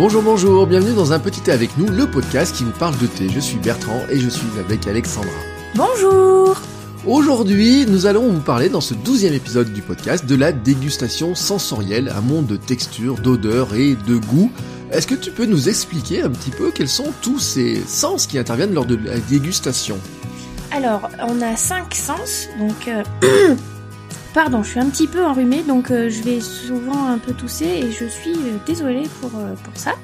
Bonjour, bonjour, bienvenue dans un petit thé avec nous, le podcast qui vous parle de thé. Je suis Bertrand et je suis avec Alexandra. Bonjour Aujourd'hui, nous allons vous parler dans ce douzième épisode du podcast de la dégustation sensorielle, un monde de textures, d'odeurs et de goût. Est-ce que tu peux nous expliquer un petit peu quels sont tous ces sens qui interviennent lors de la dégustation? Alors, on a cinq sens, donc... euh, Pardon, je suis un petit peu enrhumée, donc euh, je vais souvent un peu tousser et je suis euh, désolée pour, euh, pour ça.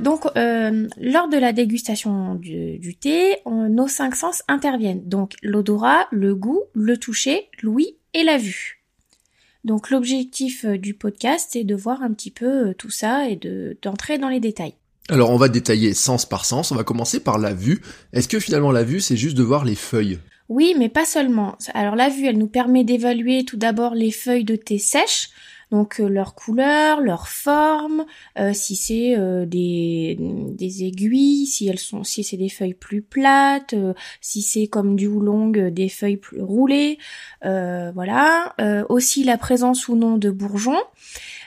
Donc, lors de la dégustation du, thé, nos cinq sens interviennent. Donc, l'odorat, le goût, le toucher, l'ouïe et la vue. Donc, l'objectif du podcast, c'est de voir un petit peu tout ça et de d'entrer dans les détails. Alors on va détailler sens par sens, on va commencer par la vue. Est-ce que finalement la vue c'est juste de voir les feuilles? Oui, mais pas seulement. Alors la vue, elle nous permet d'évaluer tout d'abord les feuilles de thé sèches, donc euh, leur couleur, leur forme, euh, si c'est euh, des, aiguilles, si elles sont, si c'est des feuilles plus plates, euh, si c'est comme du oolong des feuilles plus roulées, voilà. Aussi la présence ou non de bourgeons.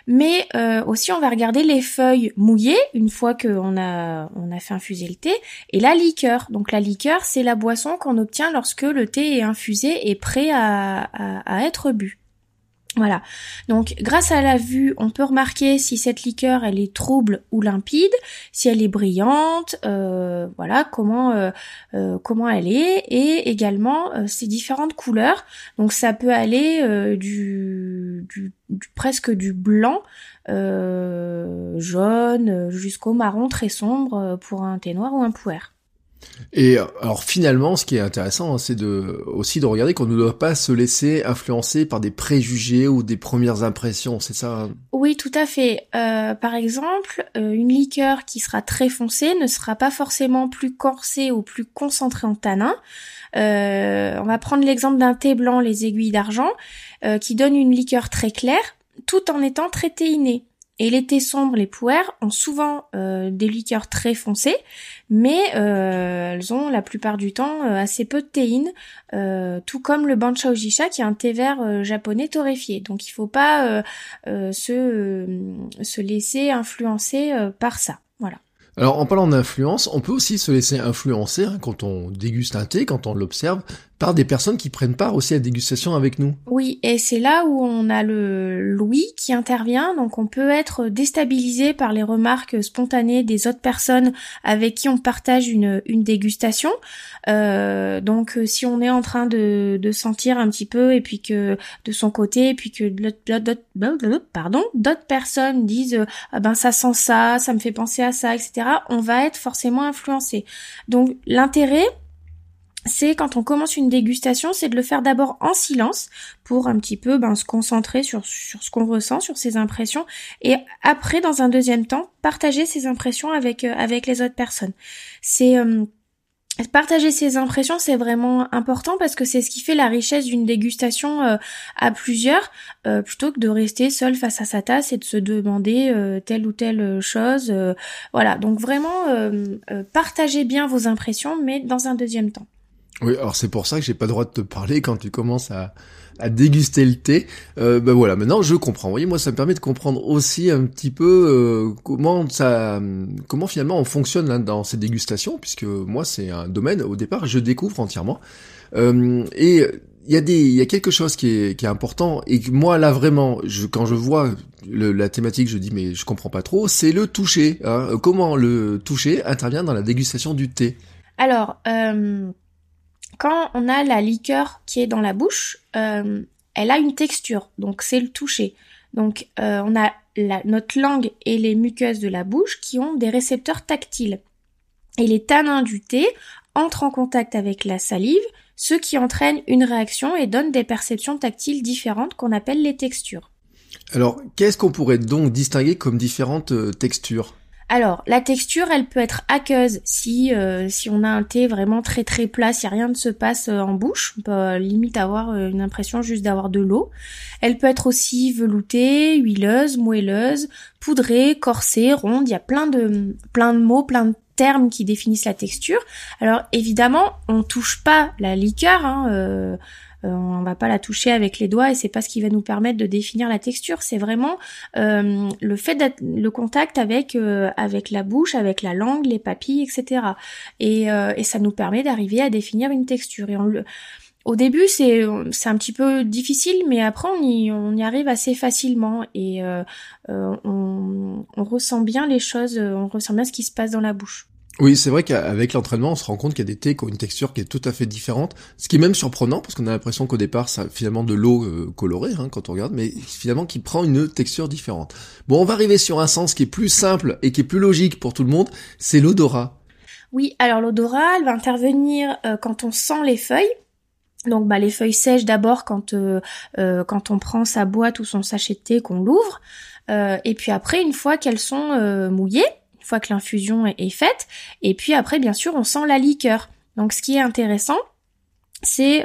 Mais aussi on va regarder les feuilles mouillées une fois qu'on a on a fait infuser le thé et la liqueur. Donc la liqueur, c'est la boisson qu'on obtient lorsque le thé est infusé et prêt à- à être bu. Voilà. Donc grâce à la vue, on peut remarquer si cette liqueur elle est trouble ou limpide, si elle est brillante, euh, voilà comment euh, euh, comment elle est et également ses différentes couleurs. Donc ça peut aller du, du, presque du blanc jaune jusqu'au marron très sombre pour un thé noir ou un puer. Et euh, alors finalement, ce qui est intéressant, hein, c'est de aussi de regarder qu'on ne doit pas se laisser influencer par des préjugés ou des premières impressions, c'est ça hein? Oui, tout à fait. Euh, par exemple, euh, une liqueur qui sera très foncée ne sera pas forcément plus corsée ou plus concentrée en tanin. Euh, on va prendre l'exemple d'un thé blanc, les aiguilles d'argent, euh, qui donne une liqueur très claire, tout en étant très théinée. Et les thés sombres, les puers, ont souvent euh, des liqueurs très foncées, mais euh, elles ont la plupart du temps euh, assez peu de théine, tout comme le banchaojisha qui est un thé vert japonais torréfié. Donc il faut pas se, se laisser influencer par ça. Voilà. Alors en parlant d'influence, on peut aussi se laisser influencer hein, quand on déguste un thé, quand on l'observe, par des personnes qui prennent part aussi à la dégustation avec nous. Oui, et c'est là où on a le l'ouïe qui intervient, donc on peut être déstabilisé par les remarques spontanées des autres personnes avec qui on partage une, dégustation. Euh, donc euh, si on est en train de, sentir un petit peu et puis que de son côté et puis que d'autres- pardon d'autres personnes disent euh, ah ben ça sent ça, ça me fait penser à ça, etc. On va être forcément influencé. Donc l'intérêt c'est quand on commence une dégustation, c'est de le faire d'abord en silence pour un petit peu ben, se concentrer sur, sur ce qu'on ressent, sur ses impressions, et après, dans un deuxième temps, partager ses impressions avec, euh, avec les autres personnes. C'est euh, partager ses impressions, c'est vraiment important parce que c'est ce qui fait la richesse d'une dégustation euh, à plusieurs, euh, plutôt que de rester seul face à sa tasse et de se demander euh, telle ou telle chose. euh, voilà, donc vraiment euh, partagez bien vos impressions, mais dans un deuxième temps. Oui, alors c'est pour ça que j'ai pas le droit de te parler quand tu commences à, à déguster le thé. Euh, ben voilà, maintenant je comprends. Vous voyez, moi ça me permet de comprendre aussi un petit peu euh, comment ça, comment finalement on fonctionne là, dans ces dégustations, puisque moi c'est un domaine au départ je découvre entièrement. Euh, et il y a des, il y a quelque chose qui est, qui est important et moi là vraiment, je, quand je vois le- la thématique, je dis mais je comprends pas trop. C'est le toucher. Hein, comment le toucher intervient dans la dégustation du thé? Alors, euh, quand on a la liqueur qui est dans la bouche, euh, elle a une texture, donc c'est le toucher. Donc euh, on a notre langue et les muqueuses de la bouche qui ont des récepteurs tactiles. Et les tanins du thé entrent en contact avec la salive, ce qui entraîne une réaction et donne des perceptions tactiles différentes qu'on appelle les textures. Alors, qu'est-ce qu'on pourrait donc distinguer comme différentes euh, textures? Alors, la texture, elle peut être aqueuse si euh, si on a un thé vraiment très très plat, si rien ne se passe euh, en bouche, on peut euh, limite avoir euh, une impression juste d'avoir de l'eau. Elle peut être aussi veloutée, huileuse, moelleuse, poudrée, corsée, ronde. Il y a plein de plein de mots, plein de termes qui définissent la texture. Alors évidemment, on touche pas la liqueur. Hein, on va pas la toucher avec les doigts et c'est pas ce qui va nous permettre de définir la texture. C'est vraiment le fait d'être le contact avec avec la bouche, avec la langue, les papilles, etc. Et, et ça nous permet d'arriver à définir une texture. Et on le au début, c'est c'est un petit peu difficile, mais après on y on y arrive assez facilement et euh, euh, on, on, ressent bien les choses, on ressent bien ce qui se passe dans la bouche. Oui, c'est vrai qu'avec l'entraînement, on se rend compte qu'il y a des thés qui ont une texture qui est tout à fait différente, ce qui est même surprenant parce qu'on a l'impression qu'au départ, ça finalement de l'eau euh, colorée hein, quand on regarde, mais finalement qui prend une texture différente. Bon, on va arriver sur un sens qui est plus simple et qui est plus logique pour tout le monde, c'est l'odorat. Oui, alors l'odorat, elle va intervenir quand on sent les feuilles. Donc bah, les feuilles sèches d'abord quand euh, euh, quand on prend sa boîte ou son sachet de thé qu'on l'ouvre euh, et puis après une fois qu'elles sont mouillées, une fois que l'infusion est, faite et puis après bien sûr on sent la liqueur. Donc ce qui est intéressant c'est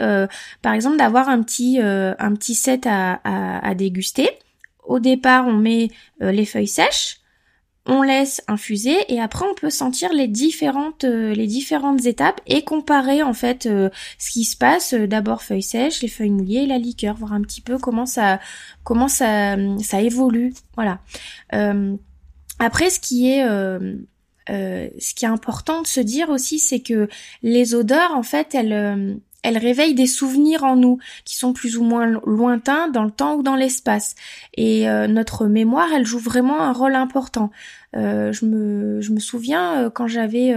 par exemple d'avoir un petit un petit set à, à, déguster. Au départ on met les feuilles sèches on laisse infuser et après on peut sentir les différentes euh, les différentes étapes et comparer en fait euh, ce qui se passe euh, d'abord feuilles sèches, les feuilles mouillées, la liqueur, voir un petit peu comment ça comment ça ça évolue. Voilà. Après ce qui est ce qui est important de se dire aussi, c'est que les odeurs, en fait, elles, elle réveille des souvenirs en nous qui sont plus ou moins lointains dans le temps ou dans l'espace. Et euh, notre mémoire, elle joue vraiment un rôle important. Euh, je, me, je me souviens euh, quand j'avais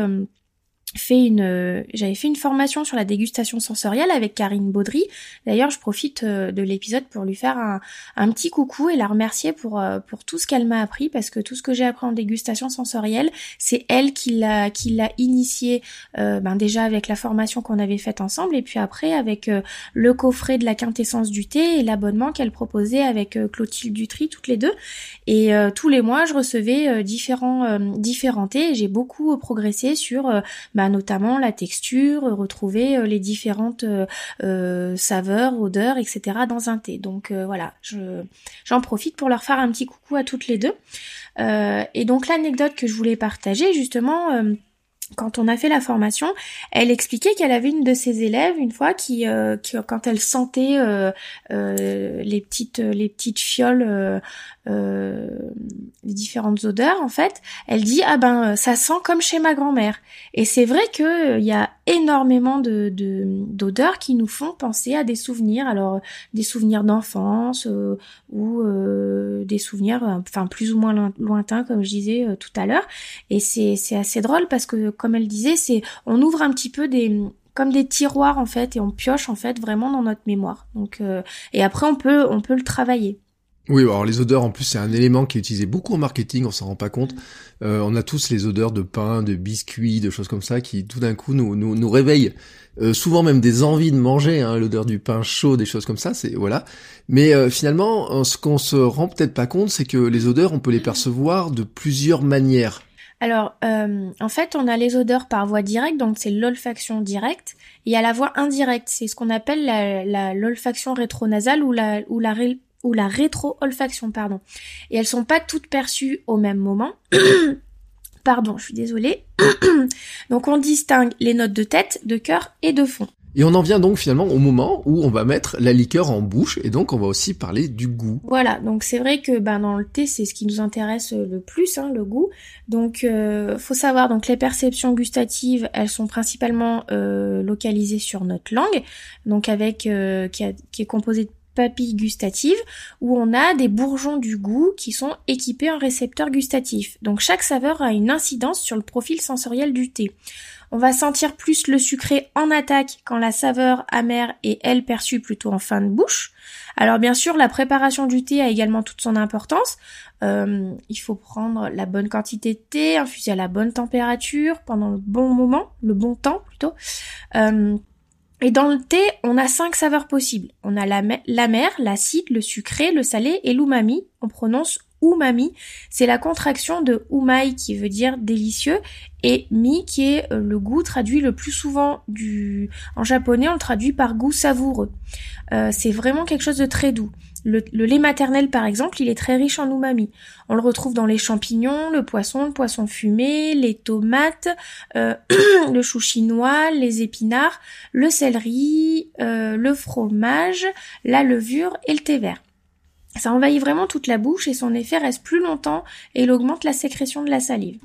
fait une euh, j'avais fait une formation sur la dégustation sensorielle avec Karine Baudry. D'ailleurs, je profite euh, de l'épisode pour lui faire un, un, petit coucou et la remercier pour euh, pour tout ce qu'elle m'a appris parce que tout ce que j'ai appris en dégustation sensorielle, c'est elle qui l'a qui l'a initié ben déjà avec la formation qu'on avait faite ensemble et puis après avec le coffret de la quintessence du thé et l'abonnement qu'elle proposait avec Clotilde Dutry toutes les deux et tous les mois, je recevais différents différents thés et j'ai beaucoup progressé sur bah, notamment la texture, retrouver euh, les différentes euh, euh, saveurs, odeurs, etc. dans un thé. Donc voilà, je j'en profite pour leur faire un petit coucou à toutes les deux. et donc l'anecdote que je voulais partager justement quand on a fait la formation, elle expliquait qu'elle avait une de ses élèves une fois qui, euh, quand elle sentait euh, euh, les petites fioles, les différentes odeurs en fait, elle dit ah ben ça sent comme chez ma grand-mère. Et c'est vrai que il y a énormément de d'odeurs qui nous font penser à des souvenirs, alors des souvenirs d'enfance ou des souvenirs enfin plus ou moins lointains comme je disais tout à l'heure. Et c'est c'est assez drôle parce que comme elle disait, c'est on ouvre un petit peu des comme des tiroirs en fait et on pioche en fait vraiment dans notre mémoire. Donc euh, et après on peut on peut le travailler. Oui, alors les odeurs en plus c'est un élément qui est utilisé beaucoup en marketing, on s'en rend pas compte. Euh, on a tous les odeurs de pain, de biscuits, de choses comme ça qui tout d'un coup nous nous, nous réveillent. Euh, souvent même des envies de manger, hein, l'odeur du pain chaud, des choses comme ça, c'est voilà. Mais finalement, ce qu'on se rend peut-être pas compte, c'est que les odeurs, on peut les percevoir de plusieurs manières. Alors, euh, en fait, on a les odeurs par voie directe, donc c'est l'olfaction directe. Et à la voie indirecte, c'est ce qu'on appelle la, l'olfaction rétronasale ou la, ou la, ou la rétro-olfaction, pardon. Et elles sont pas toutes perçues au même moment. pardon, je suis désolée. donc on distingue les notes de tête, de cœur et de fond. Et on en vient donc finalement au moment où on va mettre la liqueur en bouche et donc on va aussi parler du goût. Voilà, donc c'est vrai que ben, dans le thé c'est ce qui nous intéresse le plus, hein, le goût. Donc euh, faut savoir donc les perceptions gustatives elles sont principalement euh, localisées sur notre langue, donc avec euh, qui, qui est composée de papilles gustatives où on a des bourgeons du goût qui sont équipés en récepteurs gustatifs. Donc chaque saveur a une incidence sur le profil sensoriel du thé. On va sentir plus le sucré en attaque quand la saveur amère est elle perçue plutôt en fin de bouche. Alors bien sûr, la préparation du thé a également toute son importance. Euh, il faut prendre la bonne quantité de thé, infuser à la bonne température pendant le bon moment, le bon temps plutôt. Euh, et dans le thé, on a cinq saveurs possibles. On a l'amer, l'acide, le sucré, le salé et l'umami. On prononce umami. C'est la contraction de umai qui veut dire délicieux et mi qui est euh, le goût traduit le plus souvent du en japonais on le traduit par goût savoureux. Euh, c'est vraiment quelque chose de très doux. Le, lait maternel, par exemple, il est très riche en umami. On le retrouve dans les champignons, le poisson, le poisson fumé, les tomates, euh, le chou chinois, les épinards, le céleri, euh, le fromage, la levure et le thé vert. Ça envahit vraiment toute la bouche et son effet reste plus longtemps et il augmente la sécrétion de la salive.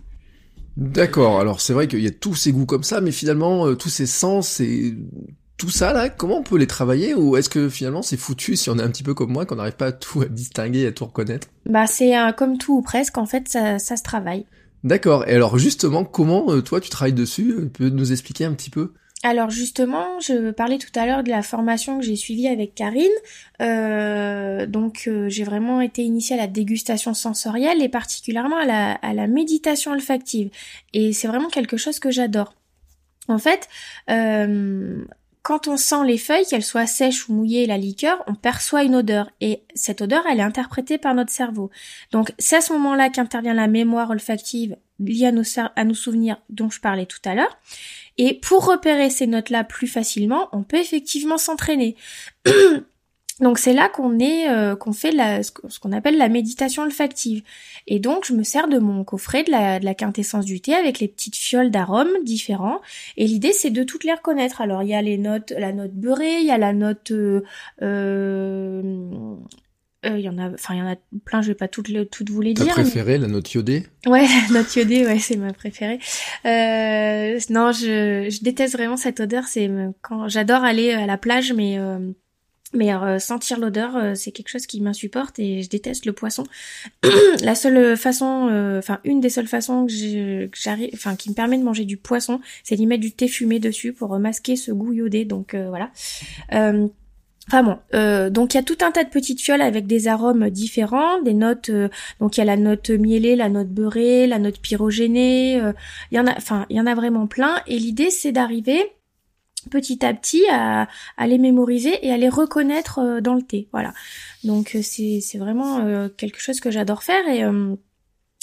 D'accord, alors c'est vrai qu'il y a tous ces goûts comme ça, mais finalement, euh, tous ces sens, et tout ça là, comment on peut les travailler ou est-ce que finalement c'est foutu si on est un petit peu comme moi qu'on n'arrive pas à tout à distinguer, à tout reconnaître? Bah c'est comme tout ou presque, en fait ça, ça se travaille. D'accord. Et alors justement, comment euh, toi tu travailles dessus? Tu peux nous expliquer un petit peu? Alors justement, je parlais tout à l'heure de la formation que j'ai suivie avec Karine. Euh, donc euh, j'ai vraiment été initiée à la dégustation sensorielle et particulièrement à la, méditation olfactive. Et c'est vraiment quelque chose que j'adore. En fait, euh, quand on sent les feuilles, qu'elles soient sèches ou mouillées, la liqueur, on perçoit une odeur. Et cette odeur, elle est interprétée par notre cerveau. Donc c'est à ce moment-là qu'intervient la mémoire olfactive liée à nos, à nos souvenirs dont je parlais tout à l'heure. Et pour repérer ces notes-là plus facilement, on peut effectivement s'entraîner. Donc c'est là qu'on est, euh, qu'on fait ce qu'on appelle la méditation olfactive. Et donc je me sers de mon coffret de la, de la quintessence du thé avec les petites fioles d'arômes différents. Et l'idée c'est de toutes les reconnaître. Alors il y a les notes, la note beurrée, il y a la note euh, euh, il y en a, enfin il y en a plein. Je vais pas toutes, toutes vous les dire. Ta préférée, la note iodée Ouais, la note iodée, ouais, c'est ma préférée. Euh, non, je, je déteste vraiment cette odeur. C'est quand j'adore aller à la plage, mais mais euh, sentir l'odeur, euh, c'est quelque chose qui m'insupporte et je déteste le poisson. la seule façon, euh, enfin une des seules façons que j'arrive, enfin qui me permet de manger du poisson, c'est d'y mettre du thé fumé dessus pour masquer ce goût iodé. Donc voilà. Enfin bon, donc il y a tout un tas de petites fioles avec des arômes différents, des notes. donc il y a la note mielée, la note beurrée, la note pyrogénée. Il y en a, enfin il y en a vraiment plein. Et l'idée c'est d'arriver petit à petit à, les mémoriser et à les reconnaître euh, dans le thé. Voilà. Donc euh, c'est c'est vraiment euh, quelque chose que j'adore faire et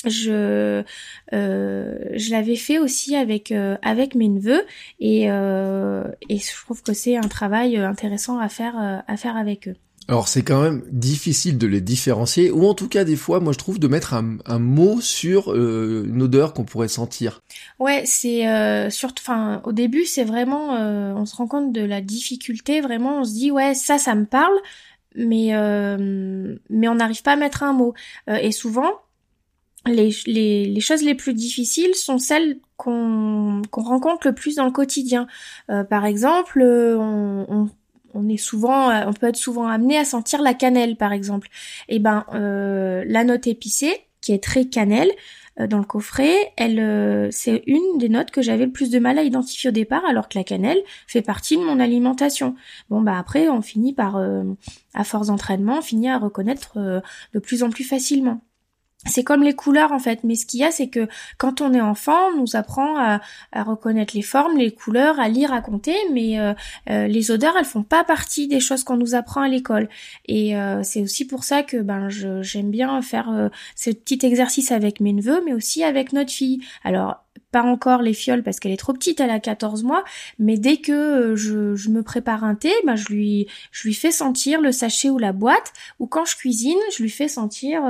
je je l'avais fait aussi avec avec mes neveux et et je trouve que c'est un travail intéressant à faire à faire avec eux. Alors c'est quand même difficile de les différencier, ou en tout cas des fois, moi je trouve de mettre un, mot sur euh, une odeur qu'on pourrait sentir. Ouais, c'est euh, surtout, enfin au début c'est vraiment, euh, on se rend compte de la difficulté, vraiment on se dit ouais ça ça me parle, mais euh, mais on n'arrive pas à mettre un mot. et souvent les, les, les, choses les plus difficiles sont celles qu'on rencontre le plus dans le quotidien. par exemple, on, on on est souvent, euh, on peut être souvent amené à sentir la cannelle, par exemple. Et eh ben, euh, la note épicée, qui est très cannelle, euh, dans le coffret, elle, c'est une des notes que j'avais le plus de mal à identifier au départ, alors que la cannelle fait partie de mon alimentation. Bon bah après, on finit par, à force d'entraînement, finit à reconnaître de plus en plus facilement c'est comme les couleurs en fait, mais ce qu'il y a, c'est que quand on est enfant, on nous apprend à, reconnaître les formes, les couleurs, à lire, à compter, mais euh, euh, les odeurs, elles font pas partie des choses qu'on nous apprend à l'école. Et euh, c'est aussi pour ça que ben j'aime bien faire ce petit exercice avec mes neveux, mais aussi avec notre fille. Alors pas encore les fioles parce qu'elle est trop petite, elle a 14 mois, mais dès que je, me prépare un thé, ben je lui je lui fais sentir le sachet ou la boîte, ou quand je cuisine, je lui fais sentir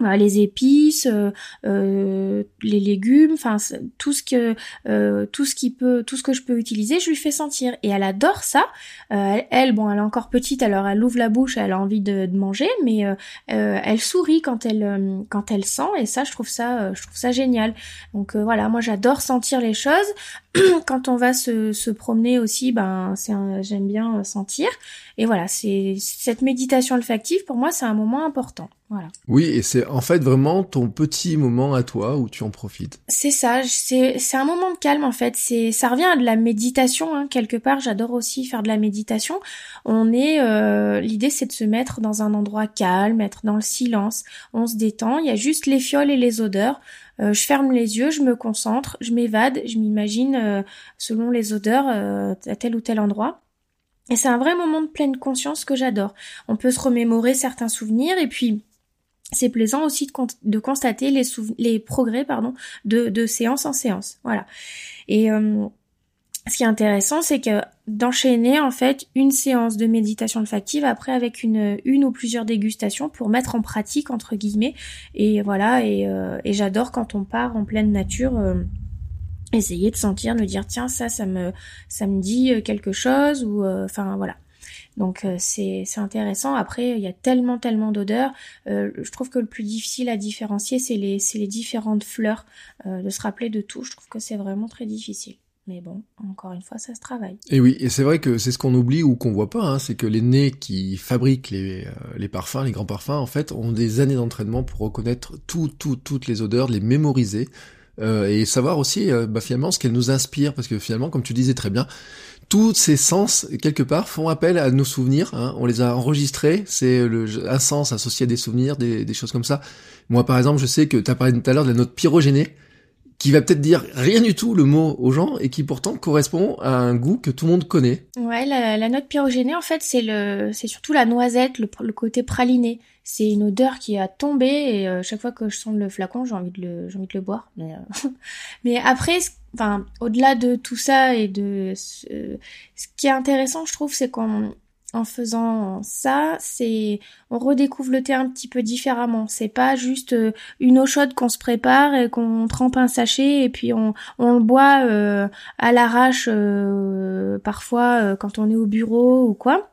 les épices, euh, euh, les légumes, enfin tout ce que euh, tout ce qui peut, tout ce que je peux utiliser, je lui fais sentir et elle adore ça. elle, bon, elle est encore petite, alors elle ouvre la bouche, elle a envie de, de manger, mais elle sourit quand elle quand elle sent et ça, je trouve ça, je trouve ça génial. Donc voilà, moi j'adore sentir les choses. quand on va se, se promener aussi, ben c'est j'aime bien sentir. Et voilà, c'est cette méditation olfactive pour moi, c'est un moment important. Voilà. Oui, et c'est en fait vraiment ton petit moment à toi où tu en profites. C'est ça, c'est c'est un moment de calme en fait. C'est ça revient à de la méditation hein, quelque part. J'adore aussi faire de la méditation. On est euh, l'idée c'est de se mettre dans un endroit calme, être dans le silence. On se détend. Il y a juste les fioles et les odeurs. Euh, je ferme les yeux, je me concentre, je m'évade, je m'imagine euh, selon les odeurs à tel ou tel endroit. Et c'est un vrai moment de pleine conscience que j'adore. On peut se remémorer certains souvenirs et puis c'est plaisant aussi de, constater les, progrès pardon de, séance en séance. Voilà. Et euh, ce qui est intéressant, c'est que d'enchaîner en fait une séance de méditation olfactive après avec une ou plusieurs dégustations pour mettre en pratique entre guillemets. Et voilà. Et, euh, j'adore quand on part en pleine nature. Euh, essayer de sentir, de dire tiens ça ça me ça me dit quelque chose ou enfin voilà donc euh, c'est intéressant. Après, il y a tellement tellement d'odeurs. Euh, je trouve que le plus difficile à différencier, c'est les les différentes fleurs. Euh, de se rappeler de tout, je trouve que c'est vraiment très difficile. Mais bon, encore une fois, ça se travaille. Et oui, et c'est vrai que c'est ce qu'on oublie ou qu'on voit pas, hein, c'est que les nez qui fabriquent les, les parfums, les grands parfums, en fait, ont des années d'entraînement pour reconnaître tout, tout, toutes les odeurs, les mémoriser. Et savoir aussi bah, finalement ce qu'elles nous inspirent parce que finalement comme tu disais très bien tous ces sens, quelque part, font appel à nos souvenirs. Hein. On les a enregistrés. C'est un sens associé à des souvenirs, des, des, choses comme ça. Moi, par exemple, je sais que tu as parlé tout à l'heure de la note pyrogénée, qui va peut-être dire rien du tout le mot aux gens et qui pourtant correspond à un goût que tout le monde connaît. Ouais, la, note pyrogénée, en fait, c'est le, c'est surtout la noisette, le, le côté praliné. C'est une odeur qui a tombé et euh, chaque fois que je sens le flacon, j'ai envie de le, j'ai envie de le boire. Mais, euh, mais après, enfin, au-delà de tout ça et de ce, ce qui est intéressant, je trouve, c'est qu'on en faisant ça, c'est on redécouvre le thé un petit peu différemment. C'est pas juste euh, une eau chaude qu'on se prépare et qu'on trempe un sachet et puis on, on le boit euh, à l'arrache euh, parfois quand on est au bureau ou quoi.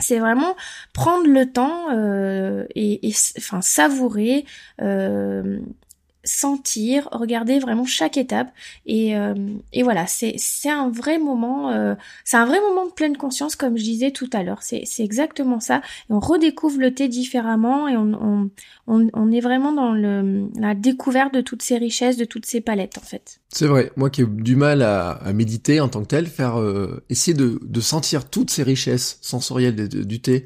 C'est vraiment prendre le temps et, et, enfin savourer sentir, regarder vraiment chaque étape et, euh, et voilà, c'est un vrai moment, euh, c'est un vrai moment de pleine conscience comme je disais tout à l'heure. C'est exactement ça. On redécouvre le thé différemment et on on, on, est vraiment dans le la découverte de toutes ces richesses, de toutes ces palettes en fait. C'est vrai. Moi qui ai du mal à, méditer en tant que tel, faire euh, essayer de sentir toutes ces richesses sensorielles du thé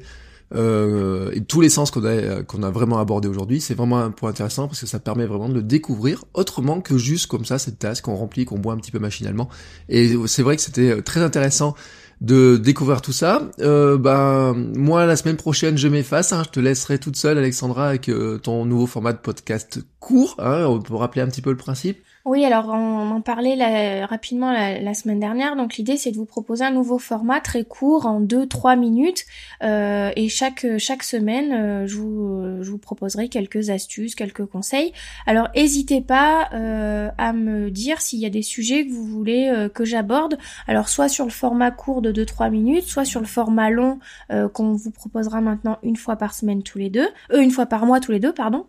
euh, et tous les sens qu'on a vraiment abordé aujourd'hui, c'est vraiment un point intéressant parce que ça permet vraiment de le découvrir autrement que juste comme ça cette tasse qu'on remplit, qu'on boit un petit peu machinalement. Et c'est vrai que c'était euh, très intéressant de découvrir tout ça. Euh, bah moi la semaine prochaine je m'efface, hein, je te laisserai toute seule Alexandra avec euh, ton nouveau format de podcast court, hein, pour rappeler un petit peu le principe. Oui, alors on en parlait rapidement la, semaine dernière. Donc l'idée c'est de vous proposer un nouveau format très court en 2-3 minutes euh, et chaque chaque semaine euh, je, vous, je vous proposerai quelques astuces, quelques conseils. Alors n'hésitez pas euh, à me dire s'il y a des sujets que vous voulez que j'aborde. Alors soit sur le format court de 2-3 minutes, soit sur le format long qu'on vous proposera maintenant une fois par semaine tous les deux, une fois par mois tous les deux, pardon.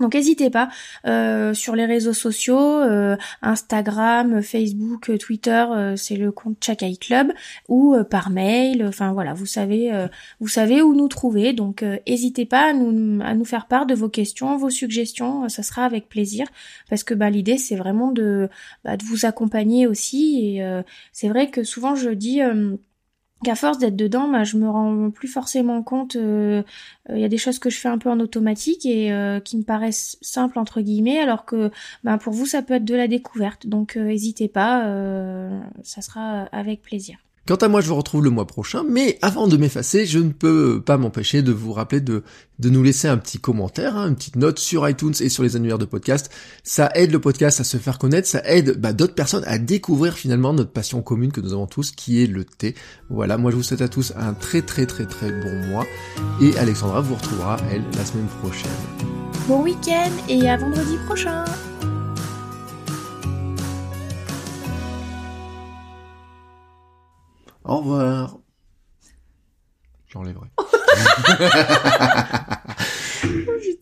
Donc n'hésitez pas euh, sur les réseaux sociaux, euh, Instagram, Facebook, Twitter, euh, c'est le compte Chakai Club ou par mail. Enfin voilà, vous savez, vous savez où nous trouver. Donc n'hésitez pas à nous, à nous faire part de vos questions, vos suggestions. ça sera avec plaisir parce que bah, l'idée c'est vraiment de, bah, de vous accompagner aussi. Et c'est vrai que souvent je dis qu'à force d'être dedans, bah, je me rends plus forcément compte. Il euh, euh, y a des choses que je fais un peu en automatique et euh, qui me paraissent simples entre guillemets, alors que bah, pour vous ça peut être de la découverte. Donc n'hésitez pas, ça sera avec plaisir. Quant à moi, je vous retrouve le mois prochain, mais avant de m'effacer, je ne peux pas m'empêcher de vous rappeler de, de nous laisser un petit commentaire, hein, une petite note sur iTunes et sur les annuaires de podcast. Ça aide le podcast à se faire connaître, ça aide bah, d'autres personnes à découvrir finalement notre passion commune que nous avons tous, qui est le thé. Voilà, moi je vous souhaite à tous un très très très très bon mois, et Alexandra vous retrouvera, elle, la semaine prochaine. Bon week-end et à vendredi prochain Au revoir. J'enlèverai. oh,